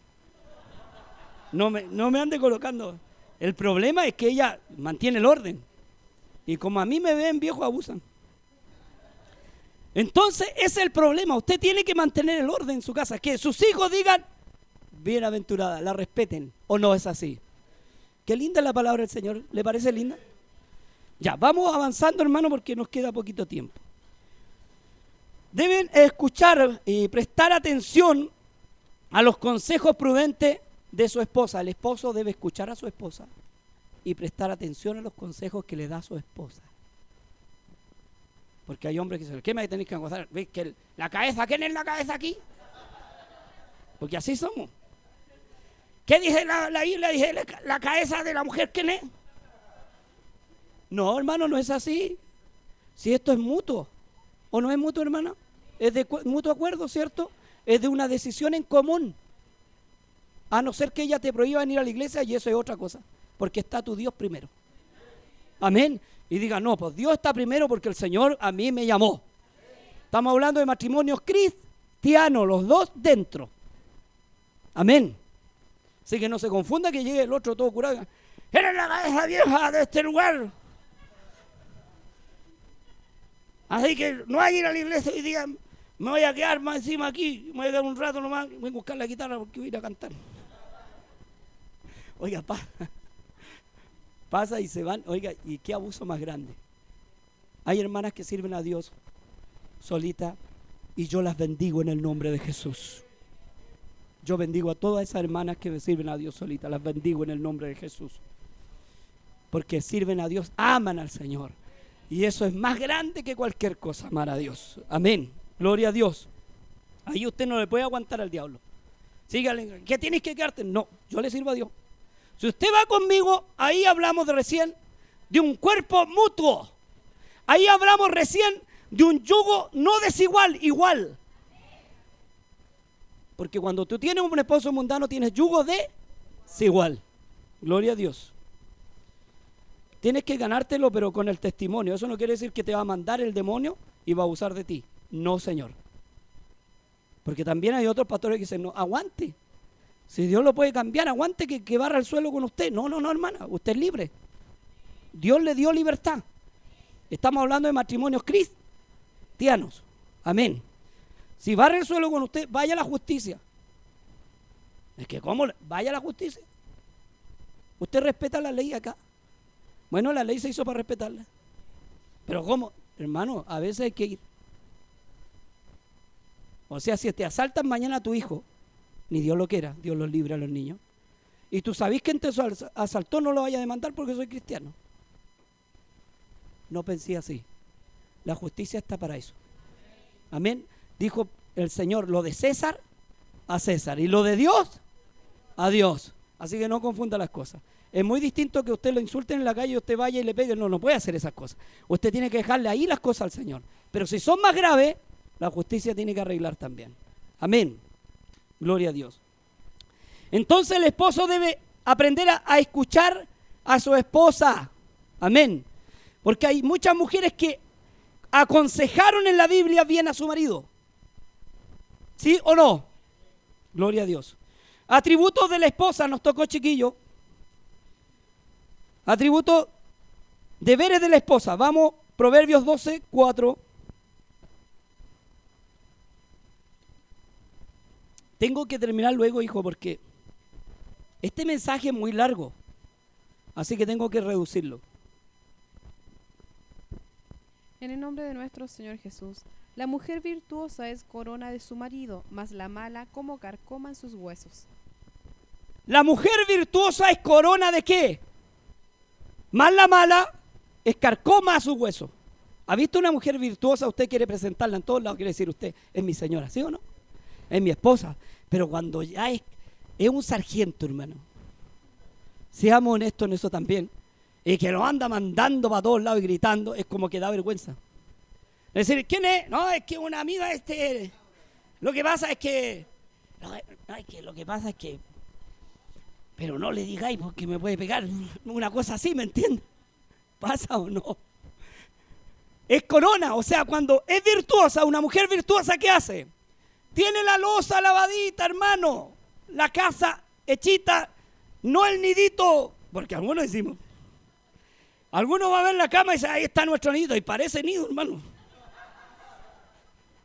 Speaker 1: No me, no me ande colocando. El problema es que ella mantiene el orden. Y como a mí me ven viejo, abusan. Entonces, ese es el problema. Usted tiene que mantener el orden en su casa. Que sus hijos digan, bienaventurada, la respeten. ¿O no es así? Qué linda la palabra del Señor. ¿Le parece linda? Ya, vamos avanzando, hermano, porque nos queda poquito tiempo. Deben escuchar y prestar atención a los consejos prudentes de su esposa. El esposo debe escuchar a su esposa y prestar atención a los consejos que le da su esposa. Porque hay hombres que dicen, ¿qué me tenéis que gozar? ¿Ves que la cabeza, quién es la cabeza aquí? Porque así somos. ¿Qué dice la, la Biblia? Dice, la, cabeza de la mujer, ¿quién es? No, hermano, no es así. Si esto es mutuo. ¿O no es mutuo, hermano? Es de mutuo acuerdo, ¿cierto? Es de una decisión en común. A no ser que ella te prohíba ir a la iglesia y eso es otra cosa. Porque está tu Dios primero. Amén. Y diga, no, pues Dios está primero porque el Señor a mí me llamó. Estamos hablando de matrimonios cristianos, los dos dentro. Amén. Así que no se confunda que llegue el otro todo curado. Eres la cabeza vieja de este lugar. Así que no hay ir a la iglesia y digan, me voy a quedar más encima aquí, me voy a quedar un rato nomás, voy a buscar la guitarra porque voy a ir a cantar. Oiga, pasa y se van, oiga, y qué abuso más grande. Hay hermanas que sirven a Dios solita y yo las bendigo en el nombre de Jesús. Yo bendigo a todas esas hermanas que sirven a Dios solita, las bendigo en el nombre de Jesús. Porque sirven a Dios, aman al Señor. Y eso es más grande que cualquier cosa, amar a Dios. Amén. Gloria a Dios. Ahí usted no le puede aguantar al diablo. Sígale, ¿qué tienes que quedarte? No, yo le sirvo a Dios. Si usted va conmigo, ahí hablamos de recién de un cuerpo mutuo. Ahí hablamos recién de un yugo no desigual, igual. Porque cuando tú tienes un esposo mundano, tienes yugo de desigual. Gloria a Dios. Tienes que ganártelo, pero con el testimonio. Eso no quiere decir que te va a mandar el demonio y va a abusar de ti. No, Señor. Porque también hay otros pastores que dicen, no, aguante. Si Dios lo puede cambiar, aguante que, que barra el suelo con usted. No, no, no, hermana, usted es libre. Dios le dio libertad. Estamos hablando de matrimonios cristianos. Amén. Si barra el suelo con usted, vaya a la justicia. Es que, ¿cómo? Vaya a la justicia. Usted respeta la ley acá. Bueno, la ley se hizo para respetarla. Pero ¿cómo? Hermano, a veces hay que ir. O sea, si te asaltan mañana a tu hijo, ni Dios lo quiera, Dios los libre a los niños. Y tú sabes que entre asaltó no lo vaya a demandar porque soy cristiano. No pensé así. La justicia está para eso. Amén. Dijo el Señor, lo de César a César y lo de Dios a Dios. Así que no confunda las cosas. Es muy distinto que usted lo insulte en la calle usted vaya y le pegue. No, no puede hacer esas cosas. Usted tiene que dejarle ahí las cosas al Señor. Pero si son más graves, la justicia tiene que arreglar también. Amén. Gloria a Dios. Entonces el esposo debe aprender a, escuchar a su esposa. Amén. Porque hay muchas mujeres que aconsejaron en la Biblia bien a su marido. ¿Sí o no? Gloria a Dios. Atributos de la esposa, nos tocó chiquillo. Atributos, deberes de la esposa. Vamos, Proverbios 12, 4. Tengo que terminar luego, hijo, porque este mensaje es muy largo. Así que tengo que reducirlo.
Speaker 2: En el nombre de nuestro Señor Jesús, la mujer virtuosa es corona de su marido, mas la mala como carcoma en sus huesos.
Speaker 1: La mujer virtuosa es corona de qué? Más la mala es carcoma a sus huesos. ¿Ha visto una mujer virtuosa? Usted quiere presentarla en todos lados, quiere decir usted, es mi señora, ¿sí o no? Es mi esposa. Pero cuando ya es, es un sargento, hermano. Seamos honestos en eso también. Y que nos anda mandando para todos lados y gritando, es como que da vergüenza. Es decir, ¿quién es? No, es que una amiga este. Lo que pasa es que. No, es que lo que pasa es que. Pero no le digáis porque me puede pegar una cosa así, ¿me entiendes? ¿Pasa o no? Es corona, o sea, cuando es virtuosa, una mujer virtuosa, ¿qué hace? Tiene la losa lavadita, hermano. La casa hechita, no el nidito, porque algunos decimos. Algunos va a ver la cama y dice, ahí está nuestro nido, y parece nido, hermano.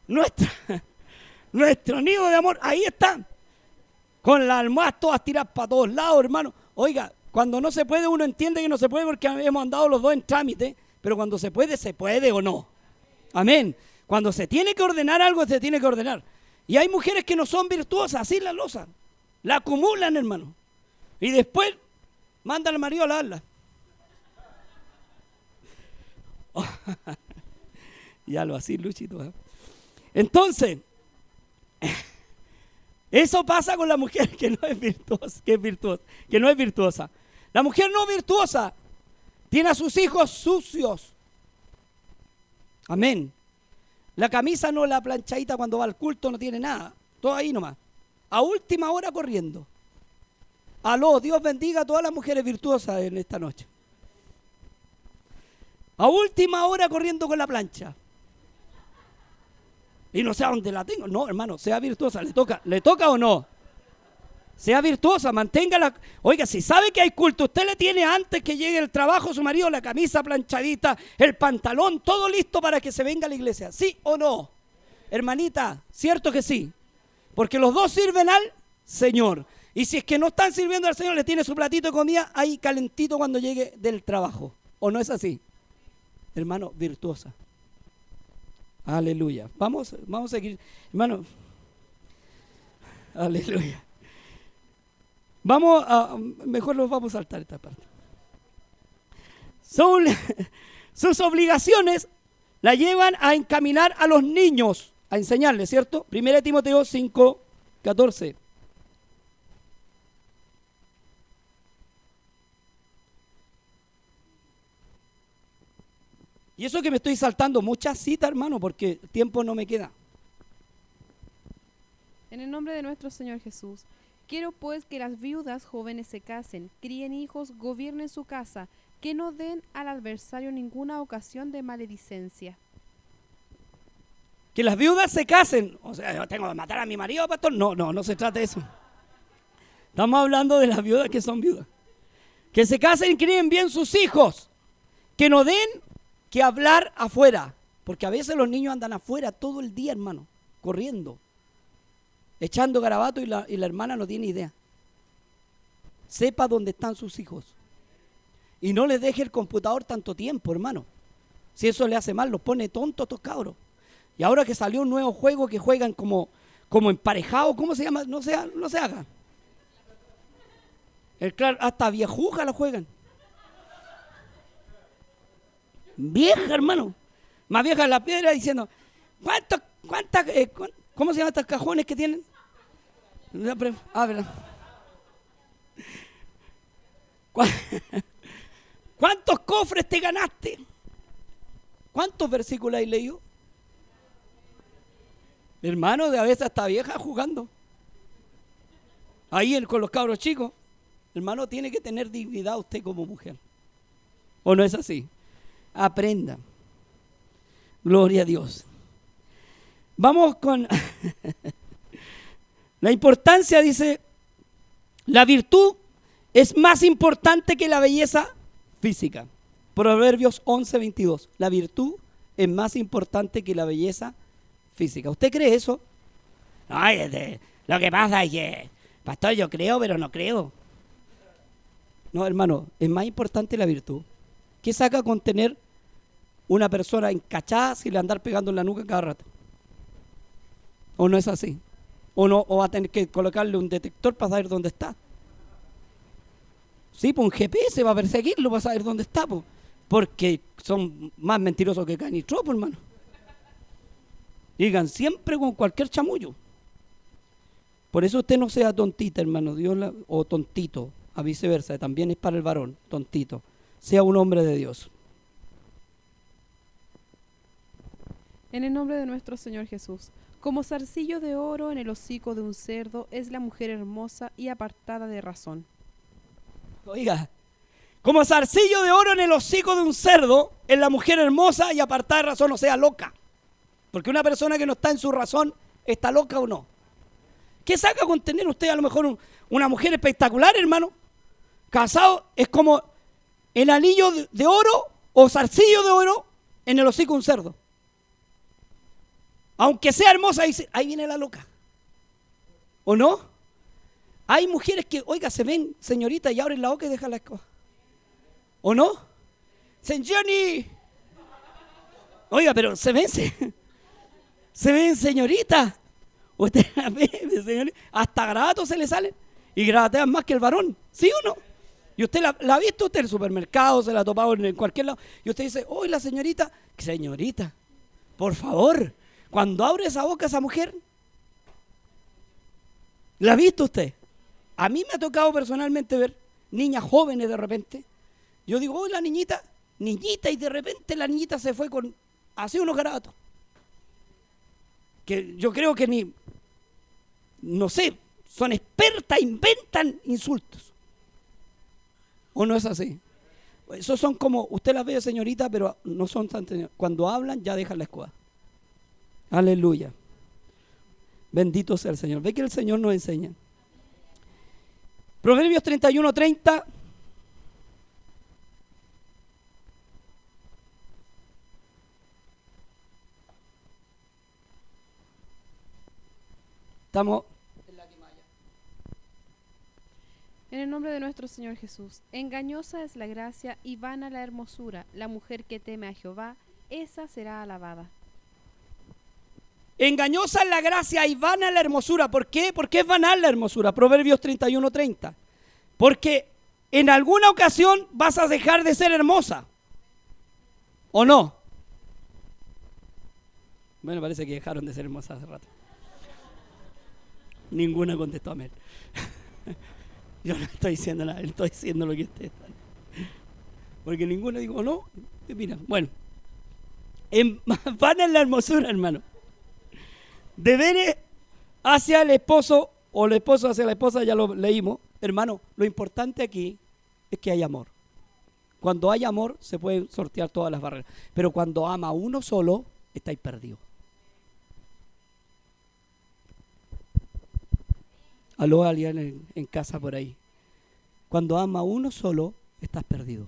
Speaker 1: Nuestra, nuestro nido de amor, ahí está. Con las almohadas todas tiradas para todos lados, hermano. Oiga, cuando no se puede, uno entiende que no se puede porque hemos andado los dos en trámite, pero cuando se puede, se puede o no. Amén. Cuando se tiene que ordenar algo, se tiene que ordenar. Y hay mujeres que no son virtuosas, así la losa. La acumulan, hermano. Y después mandan al marido a lavarla. ya lo así, Luchito. ¿eh? Entonces, eso pasa con la mujer que no es virtuosa, que es virtuosa, que no es virtuosa. La mujer no virtuosa tiene a sus hijos sucios. Amén. La camisa no la planchadita cuando va al culto, no tiene nada. Todo ahí nomás. A última hora corriendo. Aló, Dios bendiga a todas las mujeres virtuosas en esta noche. A última hora corriendo con la plancha. Y no sé a dónde la tengo. No, hermano, sea virtuosa. ¿Le toca, ¿le toca o no? Sea virtuosa, manténgala. Oiga, si sabe que hay culto, usted le tiene antes que llegue el trabajo su marido la camisa planchadita, el pantalón, todo listo para que se venga a la iglesia. ¿Sí o no? Hermanita, cierto que sí. Porque los dos sirven al Señor. Y si es que no están sirviendo al Señor, le tiene su platito de comida ahí calentito cuando llegue del trabajo. ¿O no es así? Hermano, virtuosa. Aleluya. Vamos, vamos a seguir. Hermano, aleluya. Vamos a, mejor nos vamos a saltar esta parte. Sus obligaciones la llevan a encaminar a los niños, a enseñarles, ¿cierto? 1 Timoteo 5, 14. Y eso que me estoy saltando muchas citas, hermano, porque tiempo no me queda.
Speaker 2: En el nombre de nuestro Señor Jesús, quiero pues que las viudas jóvenes se casen, críen hijos, gobiernen su casa, que no den al adversario ninguna ocasión de maledicencia.
Speaker 1: Que las viudas se casen. O sea, yo tengo que matar a mi marido, pastor. No, no, no se trata de eso. Estamos hablando de las viudas que son viudas. Que se casen y críen bien sus hijos. Que no den que hablar afuera. Porque a veces los niños andan afuera todo el día, hermano, corriendo, echando garabato y la, la hermana no tiene idea. Sepa dónde están sus hijos. Y no les deje el computador tanto tiempo, hermano. Si eso le hace mal, los pone tontos estos cabros. Y ahora que salió un nuevo juego que juegan como, como emparejado, ¿cómo se llama? No se, no se haga. El, hasta viejuja lo juegan. Vieja, hermano. Más vieja la piedra diciendo, ¿cuántos, cuántas, eh, ¿cómo se llaman estos cajones que tienen? Ah, ¿Cuántos cofres te ganaste? ¿Cuántos versículos hay leído? Hermano, de a veces hasta vieja jugando. Ahí con los cabros chicos. Hermano, tiene que tener dignidad usted como mujer. ¿O no es así? aprenda. Gloria a Dios. Vamos con la importancia, dice, la virtud es más importante que la belleza física. Proverbios 11, 22. La virtud es más importante que la belleza física. ¿Usted cree eso? Ay, este, lo que pasa es que, pastor, yo creo, pero no creo. No, hermano, es más importante la virtud. ¿Qué saca con tener una persona encachada si le andar pegando en la nuca cada rato? ¿O no es así? ¿O, no, o va a tener que colocarle un detector para saber dónde está? Sí, pues un GPS va a perseguirlo para saber dónde está, pues, porque son más mentirosos que canitropo, hermano. Digan siempre con cualquier chamullo. Por eso usted no sea tontita, hermano, Dios o tontito, a viceversa, también es para el varón, tontito. Sea un hombre de Dios.
Speaker 2: En el nombre de nuestro Señor Jesús. Como zarcillo de oro en el hocico de un cerdo es la mujer hermosa y apartada de razón.
Speaker 1: Oiga, como zarcillo de oro en el hocico de un cerdo es la mujer hermosa y apartada de razón, o sea, loca. Porque una persona que no está en su razón, ¿está loca o no? ¿Qué saca con tener usted a lo mejor una mujer espectacular, hermano? Casado es como el anillo de oro o zarcillo de oro en el hocico de un cerdo. Aunque sea hermosa, ahí viene la loca. ¿O no? Hay mujeres que, oiga, se ven señorita y abren la boca y dejan la escoba. ¿O no? Johnny. Oiga, pero se ven, se, ven señorita. Usted la ve, Hasta gratos se le salen. Y gratean más que el varón. ¿Sí o no? Y usted la, ha visto usted en el supermercado, se la ha topado en cualquier lado. Y usted dice, oye, la señorita, señorita, por favor, cuando abre esa boca esa mujer, ¿la ha visto usted? A mí me ha tocado personalmente ver niñas jóvenes de repente. Yo digo, oh, la niñita, niñita, y de repente la niñita se fue con así unos garatos. Que yo creo que ni, no sé, son expertas, inventan insultos. ¿O no es así? Esos son como, usted las ve señorita, pero no son tan... Cuando hablan ya dejan la escuela. Aleluya. Bendito sea el Señor. Ve que el Señor nos enseña. Proverbios 31, 30. Estamos en
Speaker 2: el nombre de nuestro Señor Jesús. Engañosa es la gracia y vana la hermosura. La mujer que teme a Jehová, esa será alabada.
Speaker 1: Engañosa es la gracia y vana la hermosura. ¿Por qué? Porque es vana la hermosura. Proverbios 31, 30. Porque en alguna ocasión vas a dejar de ser hermosa. ¿O no? Bueno, parece que dejaron de ser hermosas hace rato. Ninguna contestó amén. Yo no estoy diciendo nada, estoy diciendo lo que ustedes están. Porque ninguno dijo, no, mira, bueno. En, van en la hermosura, hermano. Deberes hacia el esposo o el esposo hacia la esposa, ya lo leímos. Hermano, lo importante aquí es que hay amor. Cuando hay amor se pueden sortear todas las barreras. Pero cuando ama uno solo, estáis perdidos. Aló alguien en, en, casa por ahí. Cuando ama uno solo, estás perdido.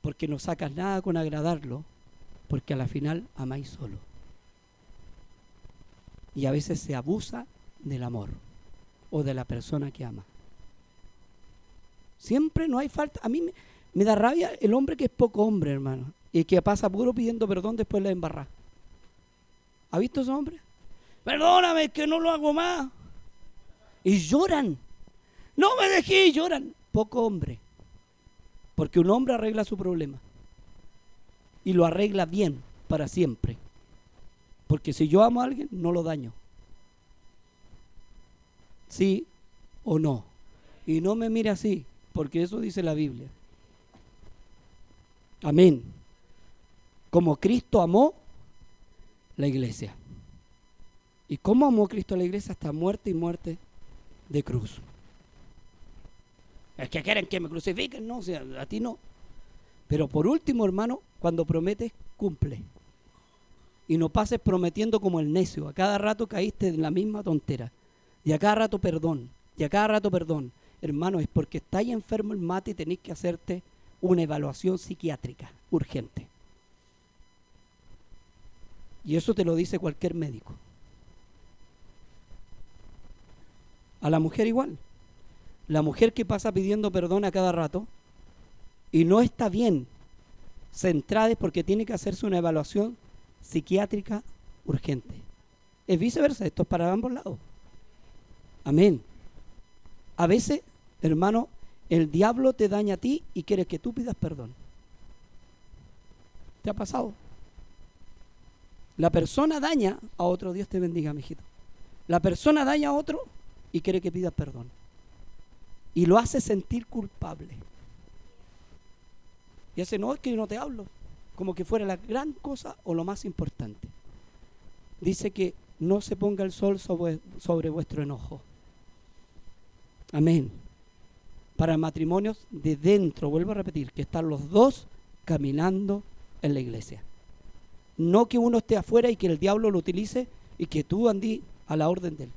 Speaker 1: Porque no sacas nada con agradarlo, porque a la final amáis solo y a veces se abusa del amor o de la persona que ama. Siempre no hay falta. A mí me, da rabia el hombre que es poco hombre, hermano, y que pasa puro pidiendo perdón después de la embarra. ¿Ha visto ese hombre? Perdóname, que no lo hago más. Y lloran. No me dejé lloran. Poco hombre. Porque un hombre arregla su problema. Y lo arregla bien para siempre. Porque si yo amo a alguien, no lo daño. ¿Sí o no? Y no me mire así, porque eso dice la Biblia. Amén. Como Cristo amó la iglesia. ¿Y cómo amó Cristo a la iglesia hasta muerte y muerte de cruz? Es que quieren que me crucifiquen, no, o sea, a ti no. Pero por último, hermano, cuando prometes, cumple. Y no pases prometiendo como el necio. A cada rato caíste en la misma tontera. Y a cada rato perdón. Y a cada rato perdón. Hermano, es porque estáis enfermo el mate y tenéis que hacerte una evaluación psiquiátrica urgente. Y eso te lo dice cualquier médico. A la mujer igual. La mujer que pasa pidiendo perdón a cada rato y no está bien centrada es porque tiene que hacerse una evaluación psiquiátrica urgente. Es viceversa, esto es para ambos lados. Amén. A veces, hermano, el diablo te daña a ti y quiere que tú pidas perdón. ¿Te ha pasado? La persona daña a otro, Dios te bendiga, mijito. La persona daña a otro y quiere que pidas perdón. Y lo hace sentir culpable. Y hace, no, es que no te hablo. Como que fuera la gran cosa o lo más importante. Dice que no se ponga el sol sobre, sobre vuestro enojo. Amén. Para matrimonios de dentro, vuelvo a repetir, que están los dos caminando en la iglesia. No que uno esté afuera y que el diablo lo utilice y que tú andí a la orden de él.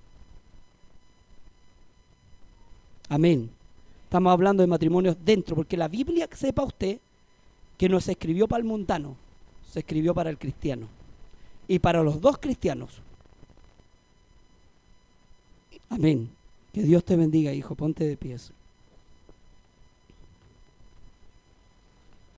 Speaker 1: Amén. Estamos hablando de matrimonios dentro, porque la Biblia, sepa usted, que no se escribió para el mundano, se escribió para el cristiano. Y para los dos cristianos. Amén. Que Dios te bendiga, hijo. Ponte de pies.